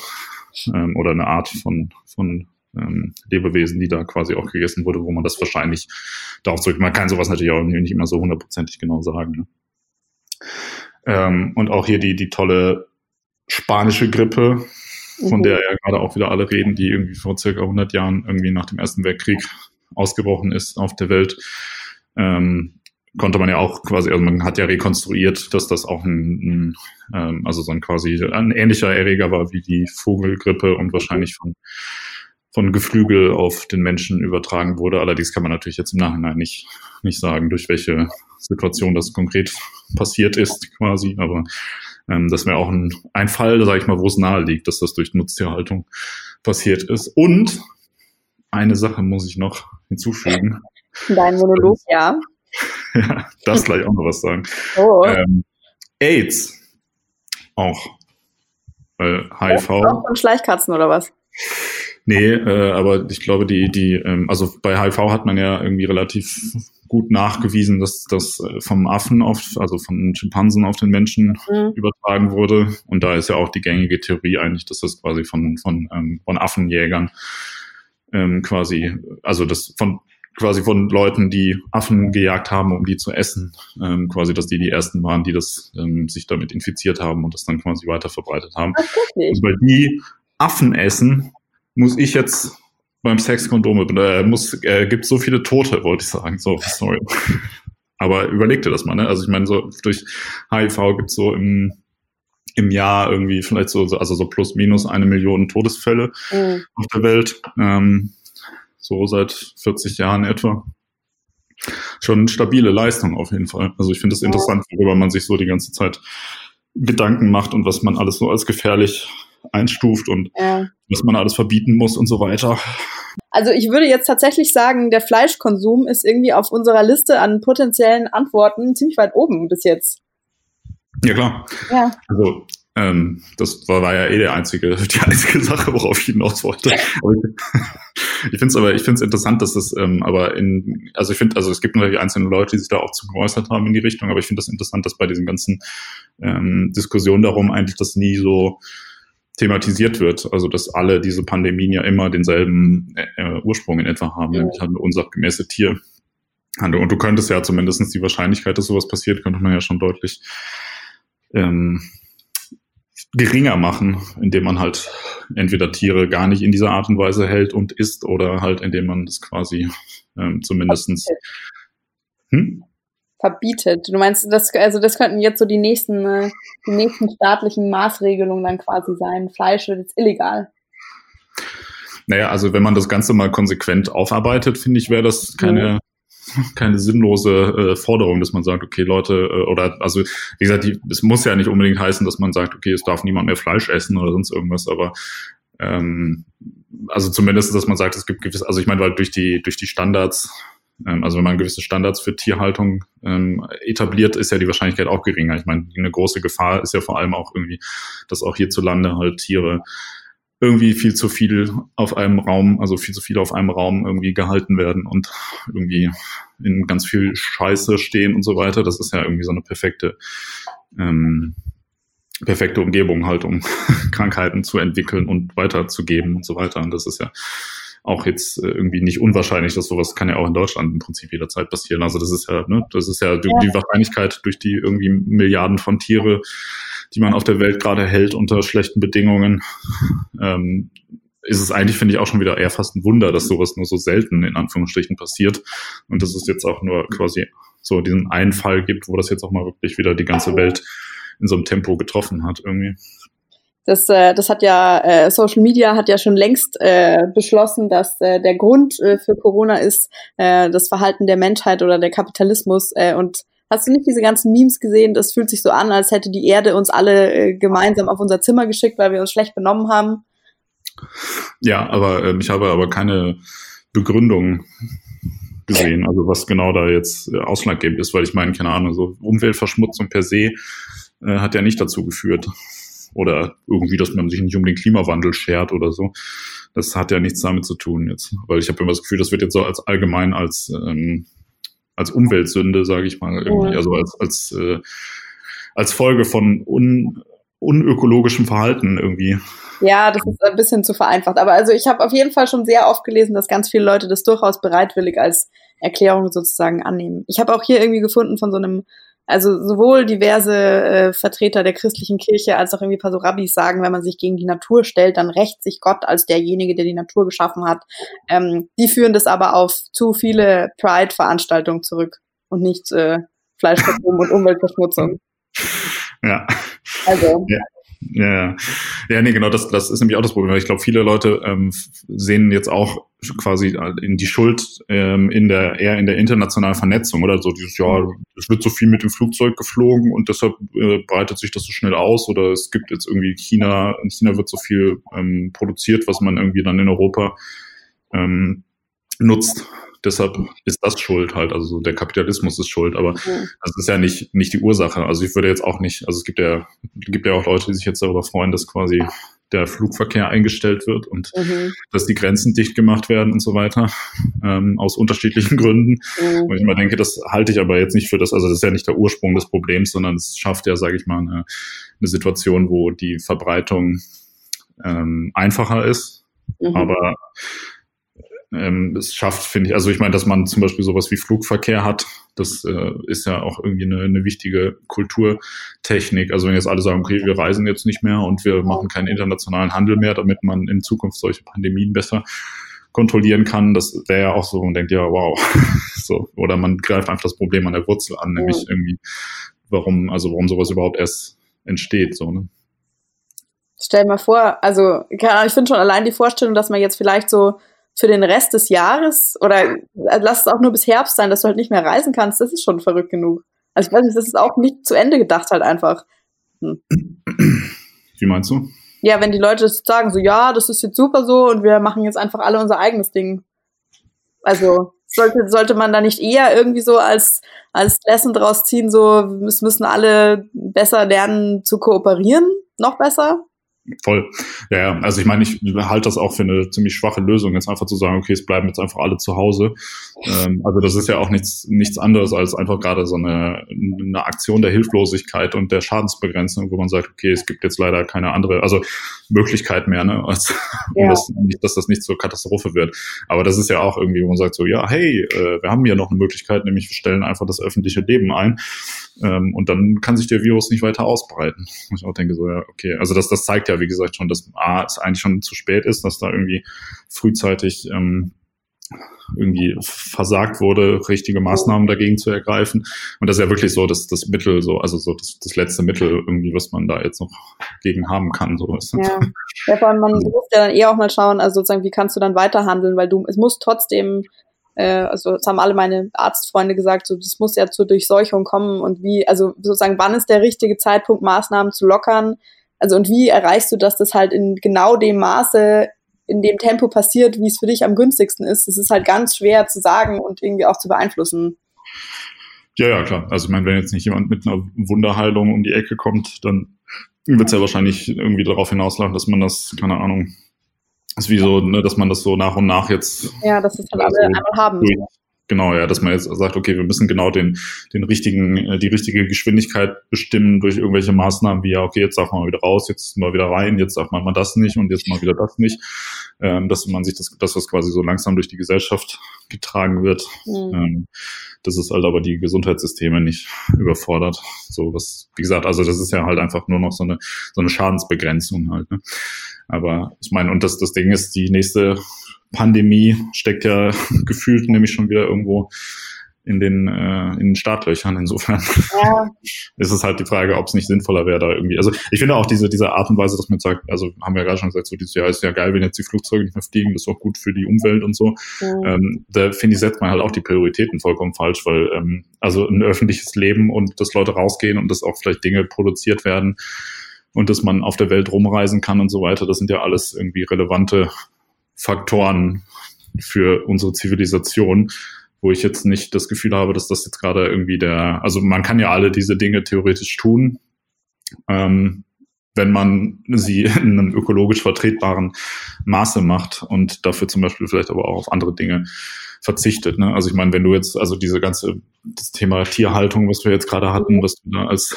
ähm, oder eine Art von, von ähm, Lebewesen, die da quasi auch gegessen wurde, wo man das wahrscheinlich darauf zurück, man kann sowas natürlich auch nicht immer so hundertprozentig genau sagen. Ne? Ähm, und auch hier die, die tolle spanische Grippe, von mhm. der ja gerade auch wieder alle reden, die irgendwie vor circa 100 Jahren irgendwie nach dem Ersten Weltkrieg ausgebrochen ist auf der Welt. Ähm, konnte man ja auch quasi, also man hat ja rekonstruiert, dass das auch ein, ein ähm, also so ein quasi ein ähnlicher Erreger war wie die Vogelgrippe und wahrscheinlich von von Geflügel auf den Menschen übertragen wurde. Allerdings kann man natürlich jetzt im Nachhinein nicht, nicht sagen, durch welche Situation das konkret passiert ist, quasi. Aber ähm, das wäre auch ein, ein Fall, sage ich mal, wo es nahe liegt, dass das durch Nutztierhaltung passiert ist. Und eine Sache muss ich noch hinzufügen. Dein Monolog, ja. (laughs) ja, darfst gleich auch noch was sagen. Oh. Ähm, AIDS auch. Weil HIV. Auch von Schleichkatzen oder was? Nee, äh, aber ich glaube, die, die, ähm, also bei HIV hat man ja irgendwie relativ gut nachgewiesen, dass das äh, vom Affen auf, also von Schimpansen auf den Menschen mhm. übertragen wurde. Und da ist ja auch die gängige Theorie eigentlich, dass das quasi von, von, ähm, von Affenjägern ähm, quasi, also das von quasi von Leuten, die Affen gejagt haben, um die zu essen, ähm, quasi, dass die die ersten waren, die das ähm, sich damit infiziert haben und das dann quasi weiter verbreitet haben. Also weil die Affen essen, muss ich jetzt beim Sex Kondome, äh, muss, äh, gibt so viele Tote, wollte ich sagen. So, sorry. (laughs) Aber überleg dir das mal, ne? Also ich meine, so durch HIV gibt es so im, im Jahr irgendwie vielleicht so, also so plus minus eine Million Todesfälle mhm. auf der Welt. Ähm, so seit 40 Jahren etwa. Schon stabile Leistung auf jeden Fall. Also ich finde es interessant, worüber man sich so die ganze Zeit Gedanken macht und was man alles so als gefährlich einstuft und ja. was man alles verbieten muss und so weiter. Also ich würde jetzt tatsächlich sagen, der Fleischkonsum ist irgendwie auf unserer Liste an potenziellen Antworten ziemlich weit oben bis jetzt. Ja klar. Ja. Also ähm, das war, war, ja eh der einzige, (laughs) die einzige Sache, worauf ich hinaus wollte. ich finde es aber, ich (laughs) finde es interessant, dass es ähm, aber in, also ich finde, also es gibt natürlich einzelne Leute, die sich da auch zu geäußert haben in die Richtung, aber ich finde das interessant, dass bei diesen ganzen ähm, Diskussionen darum eigentlich das nie so thematisiert wird. Also dass alle diese Pandemien ja immer denselben äh, Ursprung in etwa haben, ja. nämlich halt eine unsachgemäße Tierhandel. Und du könntest ja zumindestens die Wahrscheinlichkeit, dass sowas passiert, könnte man ja schon deutlich ähm, geringer machen, indem man halt entweder Tiere gar nicht in dieser Art und Weise hält und isst oder halt indem man das quasi ähm, zumindestens hm? verbietet. Du meinst, das, also das könnten jetzt so die nächsten, äh, die nächsten staatlichen Maßregelungen dann quasi sein. Fleisch wird jetzt illegal. Naja, also wenn man das Ganze mal konsequent aufarbeitet, finde ich, wäre das keine, ja. Keine sinnlose äh, Forderung, dass man sagt, okay, Leute, äh, oder also wie gesagt, die, es muss ja nicht unbedingt heißen, dass man sagt, okay, es darf niemand mehr Fleisch essen oder sonst irgendwas, aber ähm, also zumindest, dass man sagt, es gibt gewisse, also ich meine, weil durch die, durch die Standards ähm, also wenn man gewisse Standards für Tierhaltung ähm, etabliert, ist ja die Wahrscheinlichkeit auch geringer. Ich meine, eine große Gefahr ist ja vor allem auch irgendwie, dass auch hierzulande halt Tiere irgendwie viel zu viel auf einem Raum, also viel zu viel auf einem Raum irgendwie gehalten werden und irgendwie in ganz viel Scheiße stehen und so weiter. Das ist ja irgendwie so eine perfekte, ähm, perfekte Umgebung halt, um (laughs) Krankheiten zu entwickeln und weiterzugeben und so weiter. Und das ist ja auch jetzt äh, irgendwie nicht unwahrscheinlich, dass sowas kann ja auch in Deutschland im Prinzip jederzeit passieren. Also das ist ja, ne, das ist ja die, die Wahrscheinlichkeit durch die irgendwie Milliarden von Tiere, die man auf der Welt gerade hält unter schlechten Bedingungen, ähm, ist es eigentlich, finde ich, auch schon wieder eher fast ein Wunder, dass sowas nur so selten in Anführungsstrichen passiert. Und dass es jetzt auch nur quasi so diesen einen Fall gibt, wo das jetzt auch mal wirklich wieder die ganze Welt in so einem Tempo getroffen hat irgendwie. Das, äh, das hat ja, äh, Social Media hat ja schon längst äh, beschlossen, dass äh, der Grund äh, für Corona ist äh, das Verhalten der Menschheit oder der Kapitalismus. Äh, und hast du nicht diese ganzen Memes gesehen? Das fühlt sich so an, als hätte die Erde uns alle äh, gemeinsam auf unser Zimmer geschickt, weil wir uns schlecht benommen haben. Ja, aber äh, ich habe aber keine Begründung gesehen, also was genau da jetzt äh, ausschlaggebend ist, weil ich meine, keine Ahnung, so Umweltverschmutzung per se äh, hat ja nicht dazu geführt oder irgendwie, dass man sich nicht um den Klimawandel schert oder so. Das hat ja nichts damit zu tun jetzt. Weil ich habe immer das Gefühl, das wird jetzt so als allgemein als, ähm, als Umweltsünde, sage ich mal, irgendwie, also als, als, äh, als Folge von un, unökologischem Verhalten irgendwie. Ja, das ist ein bisschen zu vereinfacht. Aber also ich habe auf jeden Fall schon sehr oft gelesen, dass ganz viele Leute das durchaus bereitwillig als Erklärung sozusagen annehmen. Ich habe auch hier irgendwie gefunden von so einem also sowohl diverse äh, Vertreter der christlichen Kirche als auch irgendwie ein paar so Rabbis sagen, wenn man sich gegen die Natur stellt, dann rächt sich Gott als derjenige, der die Natur geschaffen hat. Ähm, die führen das aber auf zu viele Pride-Veranstaltungen zurück. und nicht äh, Fleischkonsum und Umweltverschmutzung. (laughs) Ja. Also. Ja. Ja, ja, nee, genau, das, das ist nämlich auch das Problem. Ich glaube, viele Leute ähm, sehen jetzt auch quasi in die Schuld ähm, in der eher in der internationalen Vernetzung oder? So dieses ja, es wird so viel mit dem Flugzeug geflogen und deshalb äh, breitet sich das so schnell aus oder es gibt jetzt irgendwie China, in China wird so viel ähm, produziert, was man irgendwie dann in Europa ähm, nutzt deshalb ist das schuld halt, also der Kapitalismus ist schuld, aber mhm. das ist ja nicht, nicht die Ursache. Also ich würde jetzt auch nicht, also es gibt ja, gibt ja auch Leute, die sich jetzt darüber freuen, dass quasi der Flugverkehr eingestellt wird und mhm. dass die Grenzen dicht gemacht werden und so weiter, ähm, aus unterschiedlichen Gründen. Mhm. Und ich mal denke, das halte ich aber jetzt nicht für das, also das ist ja nicht der Ursprung des Problems, sondern es schafft ja, sage ich mal, eine, eine Situation, wo die Verbreitung ähm, einfacher ist, mhm. aber ähm, es schafft, finde ich, also ich meine, dass man zum Beispiel sowas wie Flugverkehr hat, das äh, ist ja auch irgendwie eine, eine wichtige Kulturtechnik. Also wenn jetzt alle sagen, okay, wir reisen jetzt nicht mehr und wir machen keinen internationalen Handel mehr, damit man in Zukunft solche Pandemien besser kontrollieren kann, das wäre ja auch so und denkt, ja, wow. (laughs) so, oder man greift einfach das Problem an der Wurzel an, nämlich irgendwie, warum, also warum sowas überhaupt erst entsteht, so, ne? Stell dir mal vor, also ich finde schon allein die Vorstellung, dass man jetzt vielleicht so für den Rest des Jahres oder äh, lass es auch nur bis Herbst sein, dass du halt nicht mehr reisen kannst, das ist schon verrückt genug. Also ich weiß nicht, das ist auch nicht zu Ende gedacht halt einfach. Hm. Wie meinst du? Ja, wenn die Leute sagen, so ja, das ist jetzt super so und wir machen jetzt einfach alle unser eigenes Ding. Also sollte, sollte man da nicht eher irgendwie so als, als Lesson draus ziehen, so es müssen alle besser lernen zu kooperieren, noch besser? Voll. Ja, also ich meine, ich halte das auch für eine ziemlich schwache Lösung, jetzt einfach zu sagen, okay, es bleiben jetzt einfach alle zu Hause. Ähm, also das ist ja auch nichts, nichts anderes als einfach gerade so eine, eine Aktion der Hilflosigkeit und der Schadensbegrenzung, wo man sagt, okay, es gibt jetzt leider keine andere, also Möglichkeit mehr, ne, als (laughs) ja. das, nicht, dass das nicht zur Katastrophe wird. Aber das ist ja auch irgendwie, wo man sagt so, ja, hey, äh, wir haben ja noch eine Möglichkeit, nämlich wir stellen einfach das öffentliche Leben ein. Ähm, und dann kann sich der Virus nicht weiter ausbreiten. Ich auch denke so, ja, okay. Also das, das zeigt ja, wie gesagt, schon, dass A, es eigentlich schon zu spät ist, dass da irgendwie frühzeitig ähm, irgendwie versagt wurde, richtige Maßnahmen dagegen zu ergreifen. Und das ist ja wirklich so das, das Mittel, so, also so das, das letzte Mittel irgendwie, was man da jetzt noch gegen haben kann. So ist ja. ja, vor allem man also. muss ja dann eher auch mal schauen, also sozusagen, wie kannst du dann weiterhandeln, weil du, es muss trotzdem äh, also das haben alle meine Arztfreunde gesagt, so das muss ja zur Durchseuchung kommen und wie, also sozusagen, wann ist der richtige Zeitpunkt, Maßnahmen zu lockern? Also und wie erreichst du, dass das halt in genau dem Maße, in dem Tempo passiert, wie es für dich am günstigsten ist? Das ist halt ganz schwer zu sagen und irgendwie auch zu beeinflussen. Ja, ja, klar. Also ich meine, wenn jetzt nicht jemand mit einer Wunderheilung um die Ecke kommt, dann wird es ja wahrscheinlich irgendwie darauf hinauslaufen, dass man das, keine Ahnung, ist wie so, ne, dass man das so nach und nach jetzt. Ja, dass es halt alle einmal haben. Durch, genau, ja, dass man jetzt sagt, okay, wir müssen genau den, den richtigen, äh, die richtige Geschwindigkeit bestimmen durch irgendwelche Maßnahmen, wie ja, okay, jetzt darf man mal wieder raus, jetzt mal wieder rein, jetzt darf man mal das nicht und jetzt mal wieder das nicht. Ähm, dass man sich das, dass das quasi so langsam durch die Gesellschaft getragen wird. Mhm. Ähm, das ist halt aber die Gesundheitssysteme nicht überfordert. So was, wie gesagt, also das ist ja halt einfach nur noch so eine, so eine Schadensbegrenzung halt. Ne? Aber ich meine, und das, das Ding ist, die nächste Pandemie steckt ja (laughs) gefühlt nämlich schon wieder irgendwo in den, äh, in den Startlöchern. Insofern ja. (laughs) ist es halt die Frage, ob es nicht sinnvoller wäre, da irgendwie. Also ich finde auch diese, diese Art und Weise, dass man sagt, also haben wir ja gerade schon gesagt, so dieses Jahr ist ja geil, wenn jetzt die Flugzeuge nicht mehr fliegen, das ist auch gut für die Umwelt und so. Ja. Ähm, da finde ich, setzt man halt auch die Prioritäten vollkommen falsch, weil ähm, also ein öffentliches Leben und dass Leute rausgehen und dass auch vielleicht Dinge produziert werden und dass man auf der Welt rumreisen kann und so weiter, das sind ja alles irgendwie relevante Faktoren für unsere Zivilisation wo ich jetzt nicht das Gefühl habe, dass das jetzt gerade irgendwie der, also man kann ja alle diese Dinge theoretisch tun, ähm, wenn man sie (laughs) in einem ökologisch vertretbaren Maße macht und dafür zum Beispiel vielleicht aber auch auf andere Dinge verzichtet. Ne? Also ich meine, wenn du jetzt, also diese ganze, das Thema Tierhaltung, was wir jetzt gerade hatten, was du da als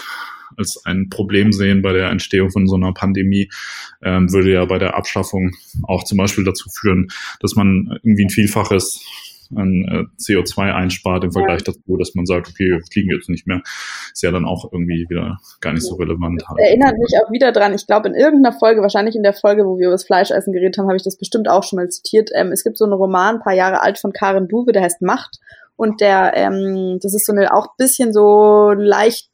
als ein Problem sehen bei der Entstehung von so einer Pandemie, ähm, würde ja bei der Abschaffung auch zum Beispiel dazu führen, dass man irgendwie ein Vielfaches an äh, CO2 einspart im Vergleich ja. dazu, dass man sagt, okay, wir fliegen jetzt nicht mehr, ist ja dann auch irgendwie wieder gar nicht so relevant. Halt. Erinnert mich auch wieder dran, ich glaube in irgendeiner Folge, wahrscheinlich in der Folge, wo wir über das Fleischessen geredet haben, habe ich das bestimmt auch schon mal zitiert. Ähm, es gibt so einen Roman, ein paar Jahre alt von Karen Duwe, der heißt Macht. und der, ähm, das ist so eine auch bisschen so leicht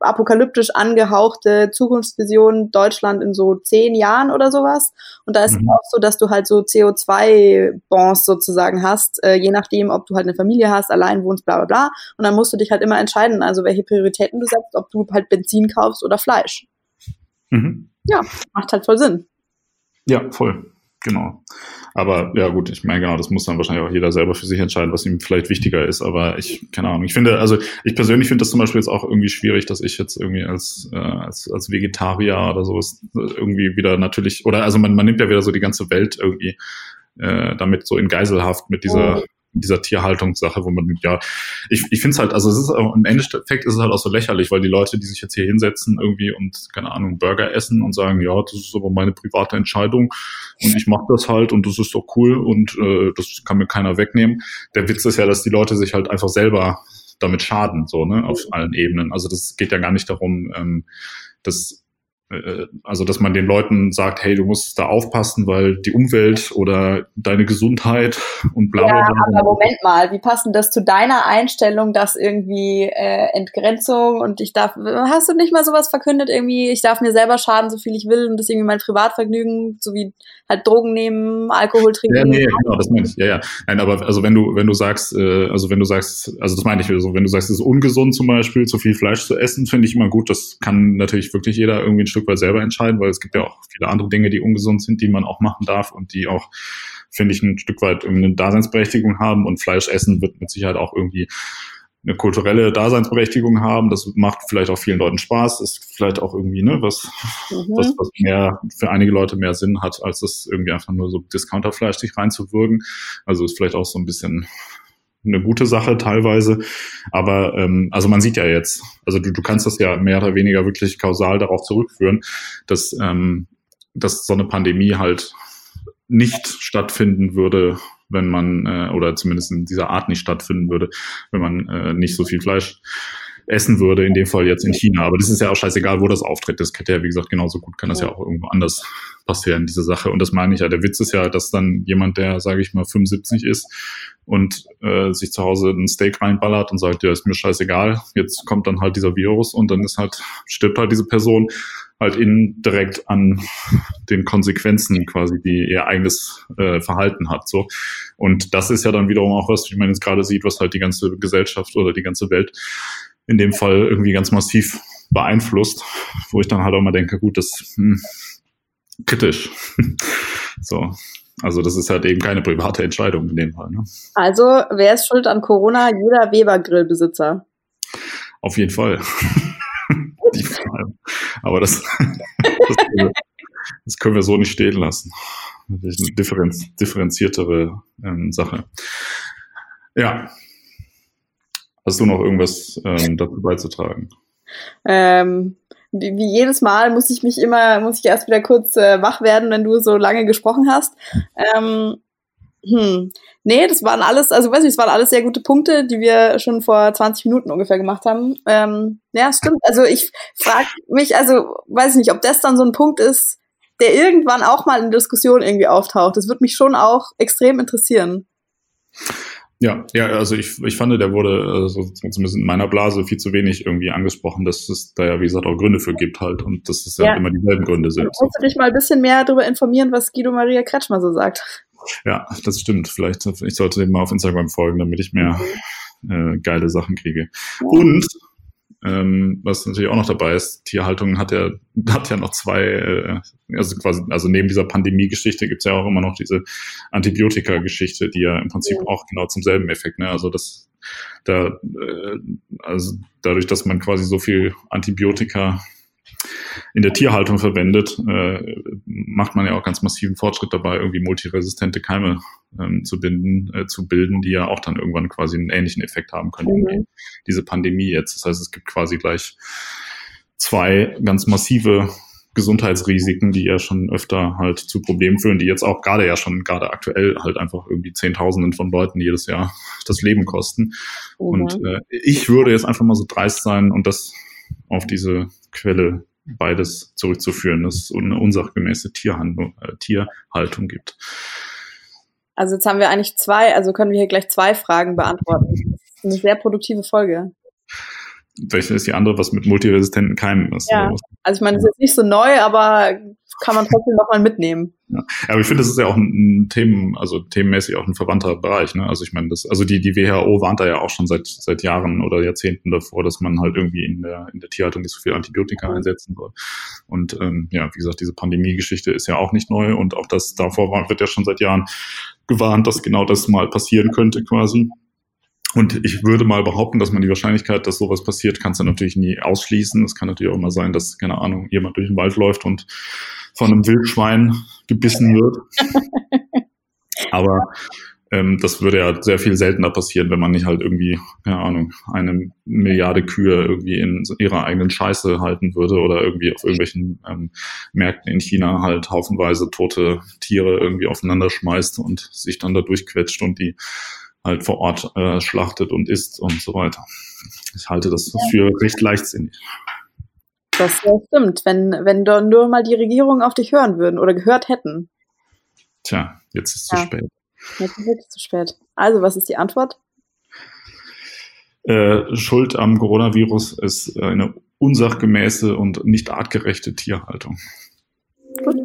apokalyptisch angehauchte Zukunftsvision Deutschland in so zehn Jahren oder sowas. Und da ist mhm. es auch so, dass du halt so CO2-Bonds sozusagen hast, äh, je nachdem, ob du halt eine Familie hast, allein wohnst, bla bla bla. Und dann musst du dich halt immer entscheiden, also welche Prioritäten du setzt, ob du halt Benzin kaufst oder Fleisch. Mhm. Ja, macht halt voll Sinn. Ja, voll. Genau. Aber ja gut, ich meine genau, das muss dann wahrscheinlich auch jeder selber für sich entscheiden, was ihm vielleicht wichtiger ist. Aber ich, keine Ahnung, ich finde, also ich persönlich finde das zum Beispiel jetzt auch irgendwie schwierig, dass ich jetzt irgendwie als, äh, als, als Vegetarier oder sowas irgendwie wieder natürlich, oder also man, man nimmt ja wieder so die ganze Welt irgendwie äh, damit so in Geiselhaft mit dieser, oh dieser Tierhaltungssache, wo man, ja, ich, ich finde es halt, also es ist im Endeffekt ist es halt auch so lächerlich, weil die Leute, die sich jetzt hier hinsetzen irgendwie und, keine Ahnung, Burger essen und sagen, ja, das ist aber meine private Entscheidung und ich mache das halt und das ist doch cool und äh, das kann mir keiner wegnehmen. Der Witz ist ja, dass die Leute sich halt einfach selber damit schaden, so, ne, auf allen Ebenen. Also das geht ja gar nicht darum, ähm, dass äh, also dass man den Leuten sagt, hey, du musst da aufpassen, weil die Umwelt oder deine Gesundheit (laughs) und bla bla bla. Ja, aber Moment mal, wie passt denn das zu deiner Einstellung, dass irgendwie äh, Entgrenzung und ich darf, hast du nicht mal sowas verkündet irgendwie, ich darf mir selber schaden, so viel ich will und das ist irgendwie mein Privatvergnügen, so wie halt Drogen nehmen, Alkohol trinken. Ja, nee, genau, das meine ich, ja, ja. Nein, aber also wenn du, wenn du sagst, äh, also wenn du sagst, also das meine ich, also wenn du sagst, es ist ungesund zum Beispiel, zu viel Fleisch zu essen, finde ich immer gut, das kann natürlich wirklich jeder irgendwie ein Stück weit selber entscheiden, weil es gibt ja auch viele andere Dinge, die ungesund sind, die man auch machen darf und die auch, finde ich, ein Stück weit eine Daseinsberechtigung haben. Und Fleisch essen wird mit Sicherheit auch irgendwie eine kulturelle Daseinsberechtigung haben. Das macht vielleicht auch vielen Leuten Spaß, ist vielleicht auch irgendwie ne, was, mhm. was, was mehr für einige Leute mehr Sinn hat, als das irgendwie einfach nur so Discounterfleisch sich reinzuwürgen. Also ist vielleicht auch so ein bisschen eine gute Sache teilweise. Aber ähm, also man sieht ja jetzt, also du, du kannst das ja mehr oder weniger wirklich kausal darauf zurückführen, dass, ähm, dass so eine Pandemie halt nicht stattfinden würde, wenn man, äh, oder zumindest in dieser Art nicht stattfinden würde, wenn man äh, nicht so viel Fleisch essen würde, in dem Fall jetzt in China. Aber das ist ja auch scheißegal, wo das auftritt. Das könnte ja, wie gesagt, genauso gut kann das ja auch irgendwo anders passieren, diese Sache. Und das meine ich ja. Der Witz ist ja, dass dann jemand, der, sage ich mal, 75 ist und äh, sich zu Hause ein Steak reinballert und sagt, ja, ist mir scheißegal, jetzt kommt dann halt dieser Virus und dann ist halt, stirbt halt diese Person halt indirekt an den Konsequenzen quasi, die ihr eigenes äh, Verhalten hat. So. Und das ist ja dann wiederum auch was, wie man jetzt gerade sieht, was halt die ganze Gesellschaft oder die ganze Welt in dem Fall irgendwie ganz massiv beeinflusst, wo ich dann halt auch mal denke, gut, das hm, kritisch. (laughs) so. Also das ist halt eben keine private Entscheidung in dem Fall. Ne? Also wer ist schuld an Corona? Jeder Weber-Grillbesitzer. Auf jeden Fall. (laughs) Aber das, (laughs) das, das, können wir so nicht stehen lassen. Das ist eine differenz, differenziertere ähm, Sache. Ja, Hast du noch irgendwas ähm, dazu beizutragen? Ähm, wie, wie, jedes Mal muss ich mich immer, muss ich erst wieder kurz äh, wach werden, wenn du so lange gesprochen hast. Ähm, hm. Nee, das waren alles, also weiß nicht, es waren alles sehr gute Punkte, die wir schon vor 20 Minuten ungefähr gemacht haben. Ähm, ja, stimmt. Also ich frage mich, also weiß ich nicht, ob das dann so ein Punkt ist, der irgendwann auch mal in Diskussion irgendwie auftaucht. Das würde mich schon auch extrem interessieren. Ja, ja, also ich, ich fand, der wurde also zumindest in meiner Blase viel zu wenig irgendwie angesprochen, dass es da ja, wie gesagt, auch Gründe für gibt halt und dass es ja, ja immer dieselben Gründe sind. Musst du dich mal ein bisschen mehr darüber informieren, was Guido Maria Kretschmer so sagt. Ja, das stimmt. Vielleicht, ich sollte dem mal auf Instagram folgen, damit ich mehr mhm. äh, geile Sachen kriege. Und ähm, was natürlich auch noch dabei ist, Tierhaltung hat ja, (laughs) hat ja noch zwei, äh, also quasi, also neben dieser Pandemie-Geschichte gibt's ja auch immer noch diese Antibiotika-Geschichte, die ja im Prinzip ja. auch genau zum selben Effekt, ne? Also das da, äh, also dadurch, dass man quasi so viel Antibiotika in der Tierhaltung verwendet, äh, macht man ja auch ganz massiven Fortschritt dabei, irgendwie multiresistente Keime ähm, zu binden, äh, zu bilden, die ja auch dann irgendwann quasi einen ähnlichen Effekt haben können, mhm. wie diese Pandemie jetzt. Das heißt, es gibt quasi gleich zwei ganz massive Gesundheitsrisiken, die ja schon öfter halt zu Problemen führen, die jetzt auch gerade ja schon gerade aktuell halt einfach irgendwie Zehntausenden von Leuten jedes Jahr das Leben kosten. Mhm. Und äh, ich würde jetzt einfach mal so dreist sein und das auf diese Quelle beides zurückzuführen, dass es eine unsachgemäße Tierhandlung, äh, Tierhaltung gibt. Also jetzt haben wir eigentlich zwei, also können wir hier gleich zwei Fragen beantworten. Eine sehr produktive Folge. Welche ist die andere, was mit multiresistenten Keimen ist? Ja, also ich meine, das ist jetzt nicht so neu, aber kann man trotzdem nochmal mitnehmen. Ja. Aber ich finde, das ist ja auch ein, Themen, also themenmäßig auch ein verwandter Bereich. Ne? Also ich meine, das, also die, die WHO warnt da ja auch schon seit seit Jahren oder Jahrzehnten davor, dass man halt irgendwie in der in der Tierhaltung nicht so viel Antibiotika einsetzen soll. Und ähm, ja, wie gesagt, diese Pandemie-Geschichte ist ja auch nicht neu und auch das davor war, wird ja schon seit Jahren gewarnt, dass genau das mal passieren könnte quasi. Und ich würde mal behaupten, dass man die Wahrscheinlichkeit, dass sowas passiert, kannst du natürlich nie ausschließen. Es kann natürlich auch mal sein, dass, keine Ahnung, jemand durch den Wald läuft und von einem Wildschwein gebissen wird. (laughs) Aber ähm, das würde ja sehr viel seltener passieren, wenn man nicht halt irgendwie, keine Ahnung, eine Milliarde Kühe irgendwie in ihrer eigenen Scheiße halten würde oder irgendwie auf irgendwelchen ähm, Märkten in China halt haufenweise tote Tiere irgendwie aufeinander schmeißt und sich dann da durchquetscht und die halt vor Ort äh, schlachtet und isst und so weiter. Ich halte das für recht leichtsinnig. Das stimmt, wenn, wenn nur mal die Regierung auf dich hören würden oder gehört hätten. Tja, jetzt ist es ja. zu spät. Jetzt ist es zu spät. Also, was ist die Antwort? Äh, Schuld am Coronavirus ist eine unsachgemäße und nicht artgerechte Tierhaltung. Gut.